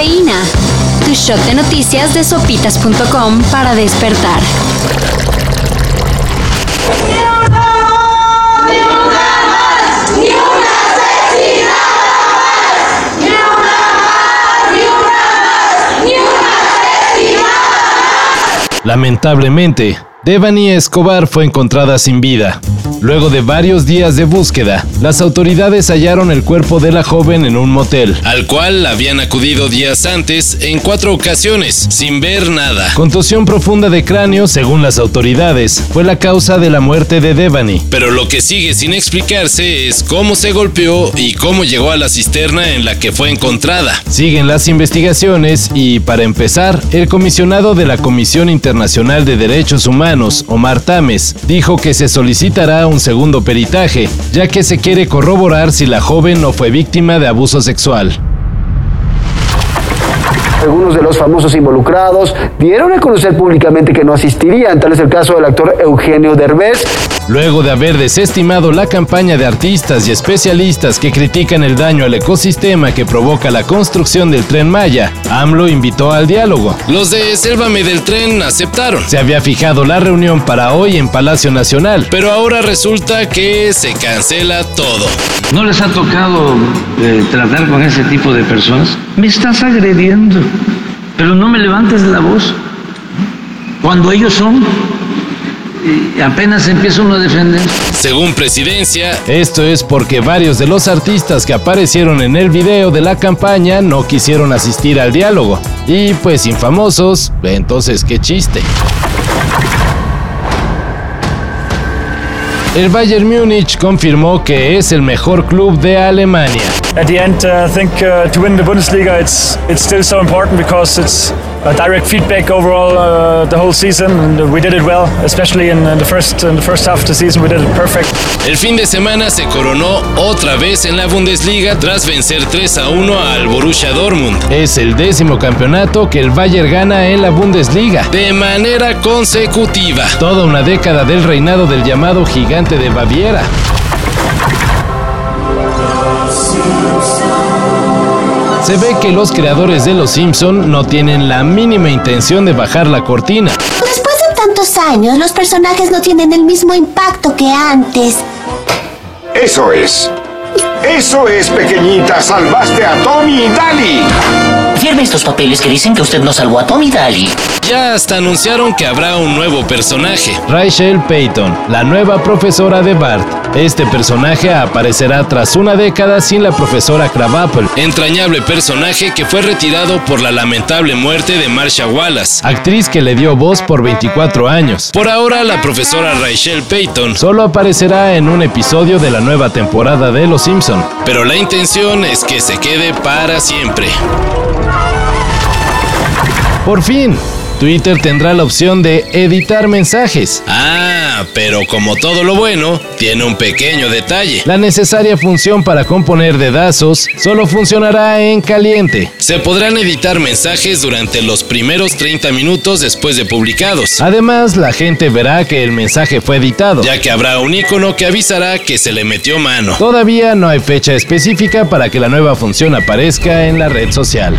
Tu shot de noticias de sopitas.com para despertar. Lamentablemente, Devani Escobar fue encontrada sin vida. Luego de varios días de búsqueda, las autoridades hallaron el cuerpo de la joven en un motel, al cual habían acudido días antes en cuatro ocasiones, sin ver nada. Contusión profunda de cráneo, según las autoridades, fue la causa de la muerte de Devani. Pero lo que sigue sin explicarse es cómo se golpeó y cómo llegó a la cisterna en la que fue encontrada. Siguen las investigaciones y, para empezar, el comisionado de la Comisión Internacional de Derechos Humanos, Omar Tames, dijo que se solicitará un segundo peritaje, ya que se quiere corroborar si la joven no fue víctima de abuso sexual. Algunos de los famosos involucrados dieron a conocer públicamente que no asistirían, tal es el caso del actor Eugenio Derbez, Luego de haber desestimado la campaña de artistas y especialistas que critican el daño al ecosistema que provoca la construcción del tren Maya, AMLO invitó al diálogo. Los de Sélvame del Tren aceptaron. Se había fijado la reunión para hoy en Palacio Nacional, pero ahora resulta que se cancela todo. ¿No les ha tocado eh, tratar con ese tipo de personas? Me estás agrediendo, pero no me levantes la voz. Cuando ellos son apenas empieza uno a defender. Según presidencia, esto es porque varios de los artistas que aparecieron en el video de la campaña no quisieron asistir al diálogo. Y pues infamosos, entonces qué chiste. El Bayern Múnich confirmó que es el mejor club de Alemania. At the end, uh, I think uh, to win the Bundesliga, it's it's still so important because it's a direct feedback overall uh, the whole season, and we did it well, especially in, in, the first in the first half of the season. We did it perfect. El fin de semana se coronó otra vez en la Bundesliga tras vencer 3 a 1 al Borussia Dortmund. Es el décimo campeonato que el Bayern gana en la Bundesliga de manera consecutiva. Toda una década del reinado del llamado gigante de Baviera. Se ve que los creadores de Los Simpson no tienen la mínima intención de bajar la cortina. Después de tantos años, los personajes no tienen el mismo impacto que antes. Eso es. Eso es, pequeñita. Salvaste a Tommy y Dali. Estos papeles que dicen que usted no salvó a Tommy Daly. Ya hasta anunciaron que habrá un nuevo personaje, Rachel Payton, la nueva profesora de Bart. Este personaje aparecerá tras una década sin la profesora Crabapple, entrañable personaje que fue retirado por la lamentable muerte de Marsha Wallace, actriz que le dio voz por 24 años. Por ahora, la profesora Rachel Payton solo aparecerá en un episodio de la nueva temporada de Los Simpson, pero la intención es que se quede para siempre. Por fin, Twitter tendrá la opción de editar mensajes. Ah, pero como todo lo bueno, tiene un pequeño detalle. La necesaria función para componer dedazos solo funcionará en caliente. Se podrán editar mensajes durante los primeros 30 minutos después de publicados. Además, la gente verá que el mensaje fue editado, ya que habrá un icono que avisará que se le metió mano. Todavía no hay fecha específica para que la nueva función aparezca en la red social.